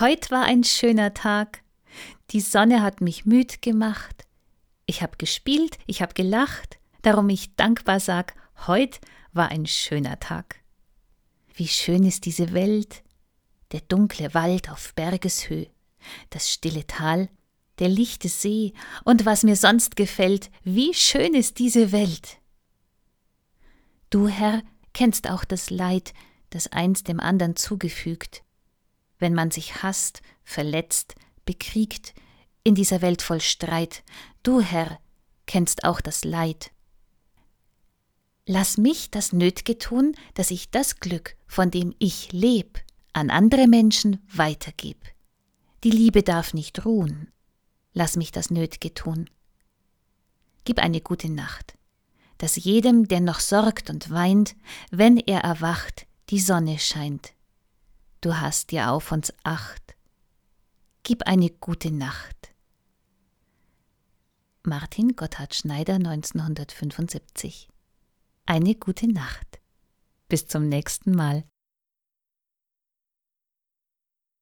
Heut war ein schöner Tag. Die Sonne hat mich müd gemacht. Ich hab gespielt, ich hab gelacht, darum ich dankbar sag, heut war ein schöner Tag. Wie schön ist diese Welt, der dunkle Wald auf Bergeshöh, das stille Tal, der lichte See und was mir sonst gefällt, wie schön ist diese Welt. Du, Herr, kennst auch das Leid, das eins dem andern zugefügt, wenn man sich hasst, verletzt, bekriegt, in dieser Welt voll Streit, du, Herr, kennst auch das Leid. Lass mich das Nötge tun, dass ich das Glück, von dem ich leb, an andere Menschen weitergeb. Die Liebe darf nicht ruhen. Lass mich das Nötge tun. Gib eine gute Nacht, dass jedem, der noch sorgt und weint, wenn er erwacht, die Sonne scheint. Du hast dir auf uns acht. Gib eine gute Nacht. Martin Gotthard Schneider 1975 Eine gute Nacht. Bis zum nächsten Mal.